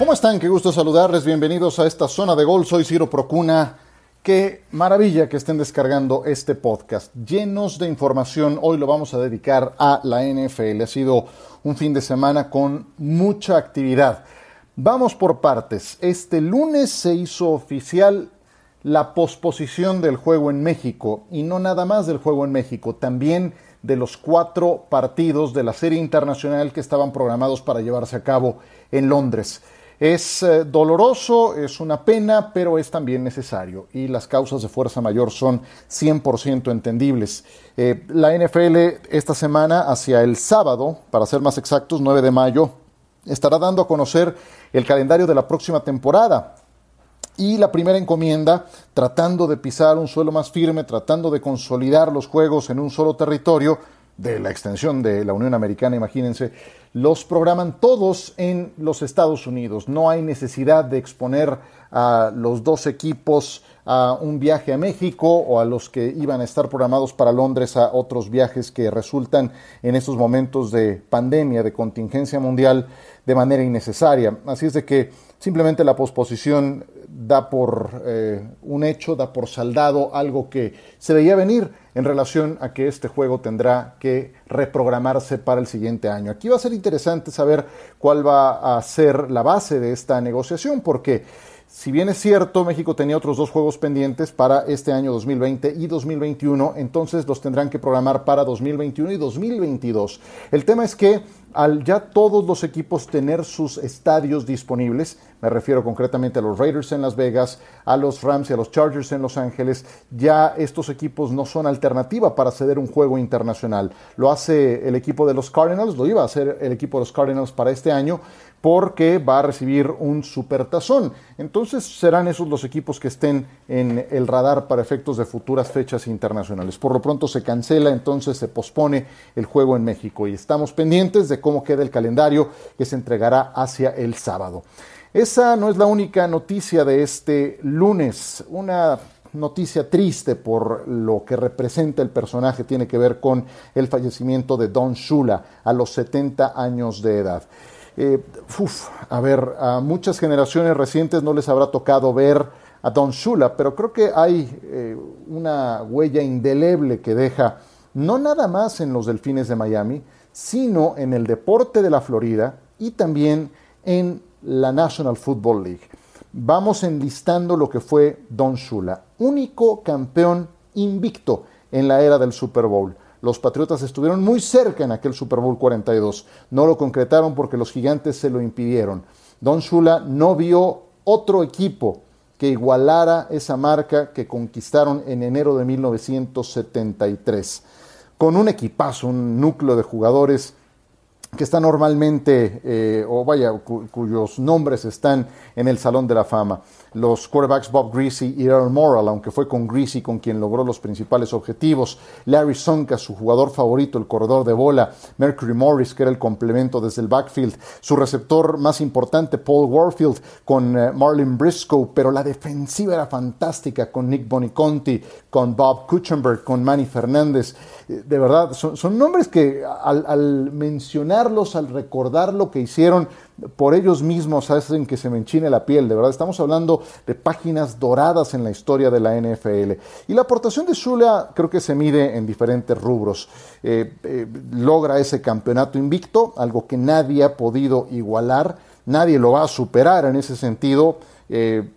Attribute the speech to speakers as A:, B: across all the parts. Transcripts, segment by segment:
A: ¿Cómo están? Qué gusto saludarles. Bienvenidos a esta zona de gol. Soy Ciro Procuna. Qué maravilla que estén descargando este podcast. Llenos de información. Hoy lo vamos a dedicar a la NFL. Ha sido un fin de semana con mucha actividad. Vamos por partes. Este lunes se hizo oficial la posposición del juego en México. Y no nada más del juego en México. También de los cuatro partidos de la serie internacional que estaban programados para llevarse a cabo en Londres. Es eh, doloroso, es una pena, pero es también necesario y las causas de fuerza mayor son 100% entendibles. Eh, la NFL esta semana, hacia el sábado, para ser más exactos, 9 de mayo, estará dando a conocer el calendario de la próxima temporada. Y la primera encomienda, tratando de pisar un suelo más firme, tratando de consolidar los juegos en un solo territorio, de la extensión de la Unión Americana, imagínense, los programan todos en los Estados Unidos. No hay necesidad de exponer a los dos equipos a un viaje a México o a los que iban a estar programados para Londres a otros viajes que resultan en estos momentos de pandemia, de contingencia mundial, de manera innecesaria. Así es de que simplemente la posposición da por eh, un hecho, da por saldado algo que se veía venir en relación a que este juego tendrá que reprogramarse para el siguiente año. Aquí va a ser interesante saber cuál va a ser la base de esta negociación, porque si bien es cierto, México tenía otros dos juegos pendientes para este año 2020 y 2021, entonces los tendrán que programar para 2021 y 2022. El tema es que al ya todos los equipos tener sus estadios disponibles, me refiero concretamente a los Raiders en Las Vegas, a los Rams y a los Chargers en Los Ángeles, ya estos equipos no son alternativa para ceder un juego internacional. Lo hace el equipo de los Cardinals, lo iba a hacer el equipo de los Cardinals para este año, porque va a recibir un supertazón. Entonces serán esos los equipos que estén en el radar para efectos de futuras fechas internacionales. Por lo pronto se cancela, entonces se pospone el juego en México y estamos pendientes de cómo queda el calendario que se entregará hacia el sábado. Esa no es la única noticia de este lunes. Una noticia triste por lo que representa el personaje tiene que ver con el fallecimiento de Don Shula a los 70 años de edad. Eh, a ver, a muchas generaciones recientes no les habrá tocado ver a Don Shula, pero creo que hay eh, una huella indeleble que deja no nada más en los delfines de Miami, sino en el deporte de la Florida y también en la National Football League. Vamos enlistando lo que fue Don Shula, único campeón invicto en la era del Super Bowl. Los Patriotas estuvieron muy cerca en aquel Super Bowl 42. No lo concretaron porque los gigantes se lo impidieron. Don Shula no vio otro equipo que igualara esa marca que conquistaron en enero de 1973. Con un equipazo, un núcleo de jugadores que está normalmente, eh, o vaya, cuyos nombres están en el Salón de la Fama. Los quarterbacks Bob Greasy y Earl Morrall, aunque fue con Greasy con quien logró los principales objetivos. Larry Sonka, su jugador favorito, el corredor de bola. Mercury Morris, que era el complemento desde el backfield. Su receptor más importante, Paul Warfield, con eh, Marlon Briscoe. Pero la defensiva era fantástica con Nick Boniconti, con Bob Kuchenberg, con Manny Fernández. Eh, de verdad, son, nombres que al mencionar al recordar lo que hicieron por ellos mismos, hacen que se me enchine la piel, de verdad. Estamos hablando de páginas doradas en la historia de la NFL. Y la aportación de Shula creo que se mide en diferentes rubros. Eh, eh, logra ese campeonato invicto, algo que nadie ha podido igualar, nadie lo va a superar en ese sentido. Eh,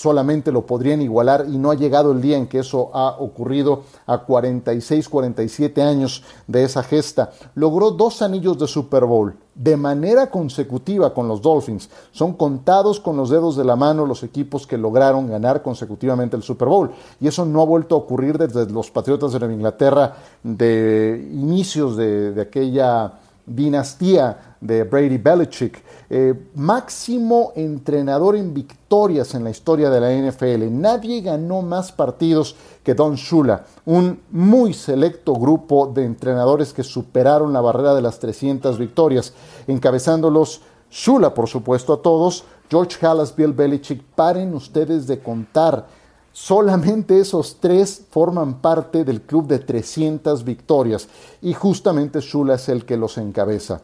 A: solamente lo podrían igualar y no ha llegado el día en que eso ha ocurrido a 46, 47 años de esa gesta. Logró dos anillos de Super Bowl de manera consecutiva con los Dolphins. Son contados con los dedos de la mano los equipos que lograron ganar consecutivamente el Super Bowl. Y eso no ha vuelto a ocurrir desde los Patriotas de Nueva Inglaterra de inicios de, de aquella dinastía de Brady Belichick. Eh, máximo entrenador en victorias en la historia de la NFL. Nadie ganó más partidos que Don Shula, un muy selecto grupo de entrenadores que superaron la barrera de las 300 victorias, encabezándolos Shula, por supuesto, a todos, George Halas, Bill Belichick. Paren ustedes de contar. Solamente esos tres forman parte del club de 300 victorias y justamente Shula es el que los encabeza.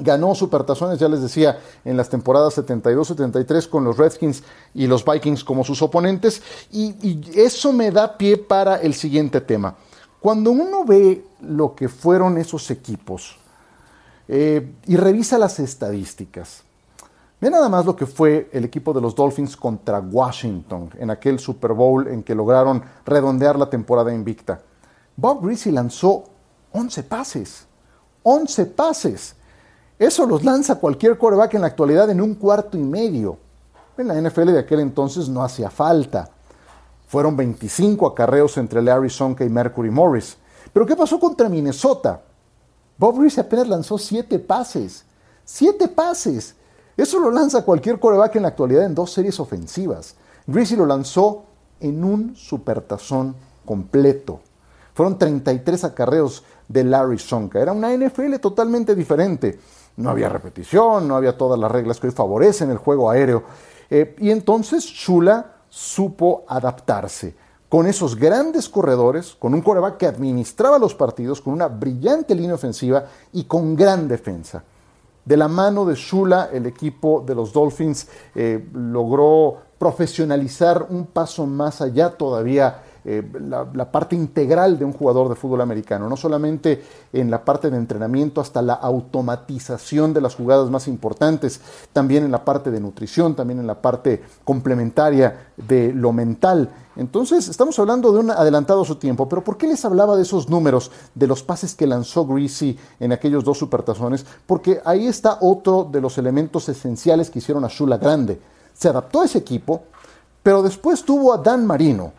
A: Ganó supertazones, ya les decía, en las temporadas 72-73 con los Redskins y los Vikings como sus oponentes. Y, eso me da pie para el siguiente tema. Cuando uno ve lo que fueron esos equipos eh, y revisa las estadísticas, ve nada más lo que fue el equipo de los Dolphins contra Washington en aquel Super Bowl en que lograron redondear la temporada invicta. Bob Greasy lanzó 11 pases. 11 pases. Eso los lanza cualquier quarterback en la actualidad en un cuarto y medio. En la NFL de aquel entonces no hacía falta. Fueron 25 acarreos entre Larry Sonka y Mercury Morris. Pero ¿qué pasó contra Minnesota? Bob Reese apenas lanzó 7 pases. 7 pases. Eso lo lanza cualquier quarterback en la actualidad en dos series ofensivas. Greasy lo lanzó en un supertazón completo. Fueron 33 acarreos de Larry Sonka. Era una NFL totalmente diferente no había repetición, no había todas las reglas que hoy favorecen el juego aéreo. Eh, y entonces Shula supo adaptarse con esos grandes corredores, con un coreback que administraba los partidos, con una brillante línea ofensiva y con gran defensa. De la mano de Shula, el equipo de los Dolphins eh, logró profesionalizar un paso más allá todavía eh, la, parte integral de un jugador de fútbol americano, no solamente en la parte de entrenamiento hasta la automatización de las jugadas más importantes, también en la parte de nutrición, también en la parte complementaria de lo mental. Entonces, estamos hablando de un adelantado a su tiempo, pero ¿por qué les hablaba de esos números, de los pases que lanzó Greasy en aquellos dos supertazones? Porque ahí está otro de los elementos esenciales que hicieron a Shula grande. Se adaptó a ese equipo, pero después tuvo a Dan Marino,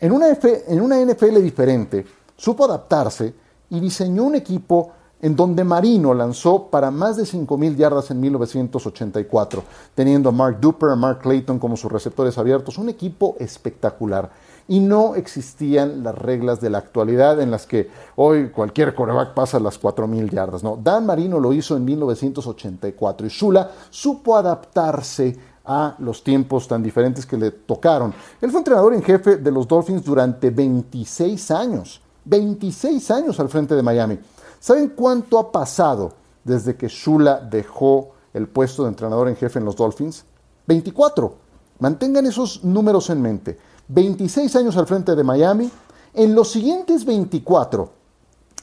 A: en una, NFL diferente, supo adaptarse y diseñó un equipo en donde Marino lanzó para más de 5.000 yardas en 1984, teniendo a Mark Duper, a Mark Clayton como sus receptores abiertos, un equipo espectacular. Y no existían las reglas de la actualidad en las que hoy cualquier coreback pasa las 4.000 yardas. No, Dan Marino lo hizo en 1984 y Shula supo adaptarse a los tiempos tan diferentes que le tocaron. Él fue entrenador en jefe de los Dolphins durante 26 años. 26 años al frente de Miami. ¿Saben cuánto ha pasado desde que Shula dejó el puesto de entrenador en jefe en los Dolphins? 24. Mantengan esos números en mente. 26 años al frente de Miami. En los siguientes 24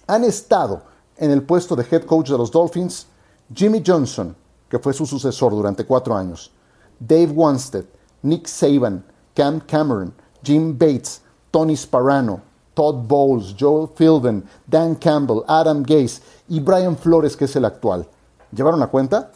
A: han estado en el puesto de head coach de los Dolphins Jimmy Johnson, que fue su sucesor durante cuatro años, Dave Wanstead, Nick Saban, Cam Cameron, Jim Bates, Tony Sparano, Todd Bowles, Joel Philbin, Dan Campbell, Adam Gase y Brian Flores, que es el actual. ¿Llevaron la cuenta?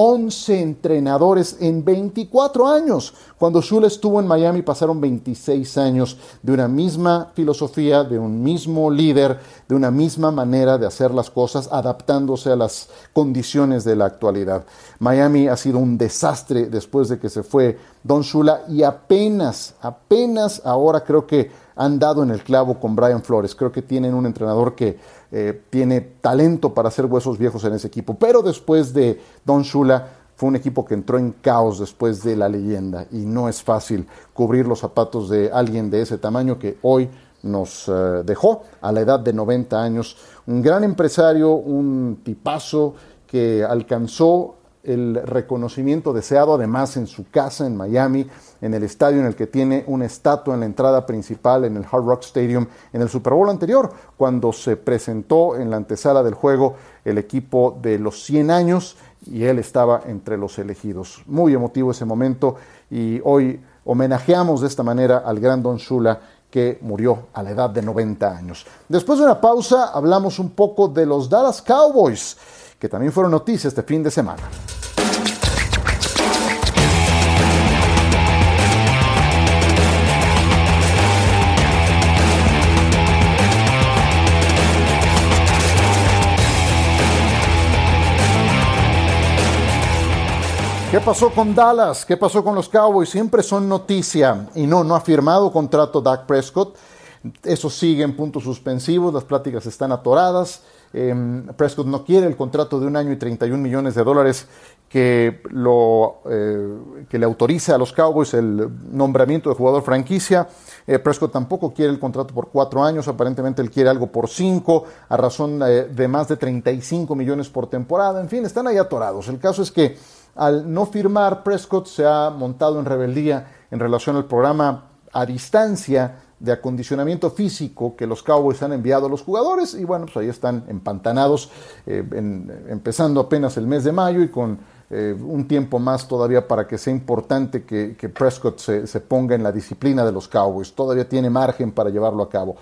A: 11 entrenadores en 24 años. Cuando Shula estuvo en Miami pasaron 26 años de una misma filosofía, de un mismo líder, de una misma manera de hacer las cosas, adaptándose a las condiciones de la actualidad. Miami ha sido un desastre después de que se fue Don Shula y apenas, apenas ahora creo que han dado en el clavo con Brian Flores. Creo que tienen un entrenador que eh, tiene talento para hacer huesos viejos en ese equipo. Pero después de Don Shula, fue un equipo que entró en caos después de la leyenda y no es fácil cubrir los zapatos de alguien de ese tamaño que hoy nos eh, dejó a la edad de 90 años. Un gran empresario, un tipazo que alcanzó el reconocimiento deseado, además en su casa en Miami, en el estadio en el que tiene una estatua en la entrada principal en el Hard Rock Stadium en el Super Bowl anterior, cuando se presentó en la antesala del juego el equipo de los 100 años y él estaba entre los elegidos. Muy emotivo ese momento y hoy homenajeamos de esta manera al gran Don Shula que murió a la edad de 90 años. Después de una pausa hablamos un poco de los Dallas Cowboys, que también fueron noticias este fin de semana. ¿Qué pasó con Dallas? ¿Qué pasó con los Cowboys? Siempre son noticia. Y no, no ha firmado contrato Dak Prescott. Eso sigue en puntos suspensivos, las pláticas están atoradas. Em, Prescott no quiere el contrato de un año y 31 millones de dólares que, lo, eh, que le autoriza a los Cowboys el nombramiento de jugador franquicia. Eh, Prescott tampoco quiere el contrato por cuatro años, aparentemente él quiere algo por cinco, a razón de, de más de 35 millones por temporada. En fin, están ahí atorados. El caso es que al no firmar, Prescott se ha montado en rebeldía en relación al programa a distancia de acondicionamiento físico que los Cowboys han enviado a los jugadores y bueno, pues ahí están empantanados, eh, empezando apenas el mes de mayo y con eh, un tiempo más todavía para que sea importante que, Prescott se, ponga en la disciplina de los Cowboys. Todavía tiene margen para llevarlo a cabo.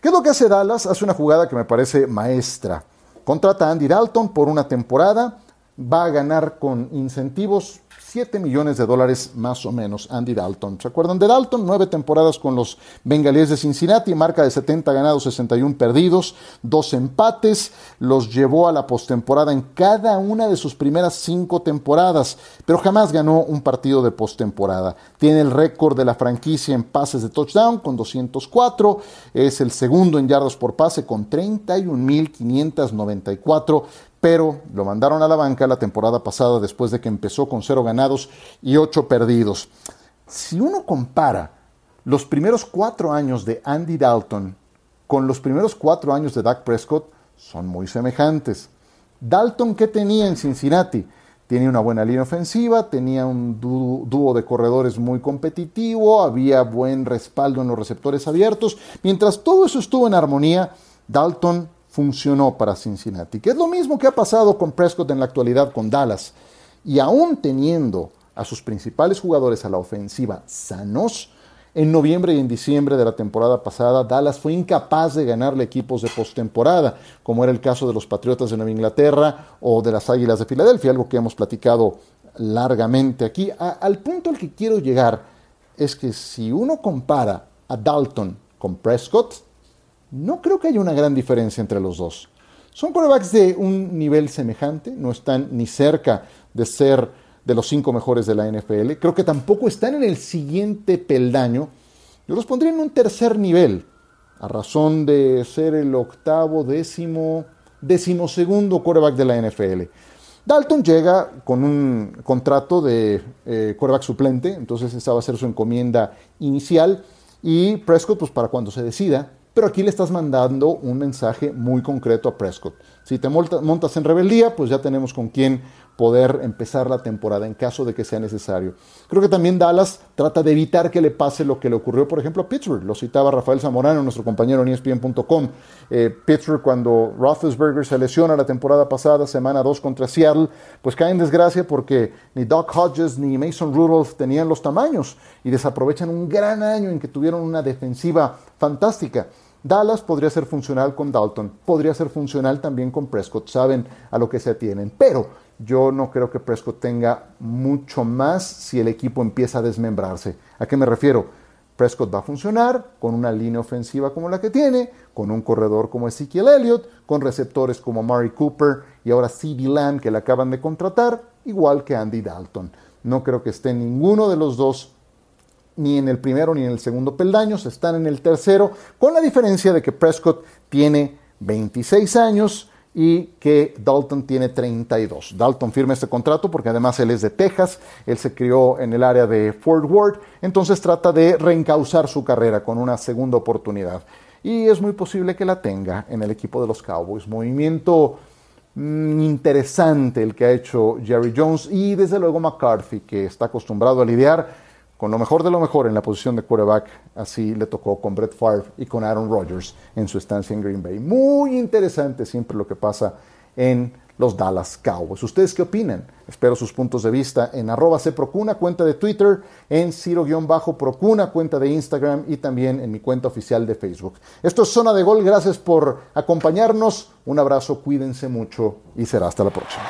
A: ¿Qué es lo que hace Dallas? Hace una jugada que me parece maestra. Contrata a Andy Dalton por una temporada, va a ganar con incentivos 7 millones de dólares más o menos Andy Dalton. ¿Se acuerdan de Dalton? Nueve temporadas con los Bengalíes de Cincinnati, marca de 70 ganados, 61 perdidos, dos empates, los llevó a la postemporada en cada una de sus primeras cinco temporadas, pero jamás ganó un partido de postemporada. Tiene el récord de la franquicia en pases de touchdown con 204, es el segundo en yardas por pase con 31.594 pero lo mandaron a la banca la temporada pasada después de que empezó con cero ganados y ocho perdidos. Si uno compara los primeros cuatro años de Andy Dalton con los primeros cuatro años de Dak Prescott, son muy semejantes. Dalton, ¿qué tenía en Cincinnati? Tenía una buena línea ofensiva, tenía un dúo de corredores muy competitivo, había buen respaldo en los receptores abiertos. Mientras todo eso estuvo en armonía, Dalton funcionó para Cincinnati, que es lo mismo que ha pasado con Prescott en la actualidad con Dallas. Y aún teniendo a sus principales jugadores a la ofensiva sanos, en noviembre y en diciembre de la temporada pasada, Dallas fue incapaz de ganarle equipos de postemporada, como era el caso de los Patriotas de Nueva Inglaterra o de las Águilas de Filadelfia, algo que hemos platicado largamente aquí. al punto al que quiero llegar es que si uno compara a Dalton con Prescott, no creo que haya una gran diferencia entre los dos. Son quarterbacks de un nivel semejante, no están ni cerca de ser de los cinco mejores de la NFL. Creo que tampoco están en el siguiente peldaño. Yo los pondría en un tercer nivel, a razón de ser el octavo, décimo, decimosegundo quarterback de la NFL. Dalton llega con un contrato de eh, quarterback suplente, entonces esa va a ser su encomienda inicial. Y Prescott, pues para cuando se decida, pero aquí le estás mandando un mensaje muy concreto a Prescott. Si te montas en rebeldía, pues ya tenemos con quién poder empezar la temporada en caso de que sea necesario. Creo que también Dallas trata de evitar que le pase lo que le ocurrió, por ejemplo, a Pittsburgh. Lo citaba Rafael Zamorano, nuestro compañero en ESPN.com. Eh, Pittsburgh, cuando Roethlisberger se lesiona la temporada pasada, semana 2 contra Seattle, pues cae en desgracia porque ni Doc Hodges ni Mason Rudolph tenían los tamaños y desaprovechan un gran año en que tuvieron una defensiva fantástica. Dallas podría ser funcional con Dalton, podría ser funcional también con Prescott, saben a lo que se atienen, pero yo no creo que Prescott tenga mucho más si el equipo empieza a desmembrarse. ¿A qué me refiero? Prescott va a funcionar con una línea ofensiva como la que tiene, con un corredor como Ezekiel Elliott, con receptores como Murray Cooper y ahora CeeDee Lamb que le acaban de contratar, igual que Andy Dalton. No creo que esté ninguno de los dos ni en el primero ni en el segundo peldaño, se están en el tercero, con la diferencia de que Prescott tiene 26 años y que Dalton tiene 32. Dalton firma este contrato porque además él es de Texas, él se crió en el área de Fort Worth, entonces trata de reencauzar su carrera con una segunda oportunidad. Y es muy posible que la tenga en el equipo de los Cowboys. Movimiento mm, interesante el que ha hecho Jerry Jones y desde luego McCarthy, que está acostumbrado a lidiar con lo mejor de lo mejor en la posición de quarterback. Así le tocó con Brett Favre y con Aaron Rodgers en su estancia en Green Bay. Muy interesante siempre lo que pasa en los Dallas Cowboys. ¿Ustedes qué opinan? Espero sus puntos de vista en arroba Procuna, cuenta de Twitter, en Ciro-Procuna, cuenta de Instagram y también en mi cuenta oficial de Facebook. Esto es Zona de Gol, gracias por acompañarnos. Un abrazo, cuídense mucho y será hasta la próxima.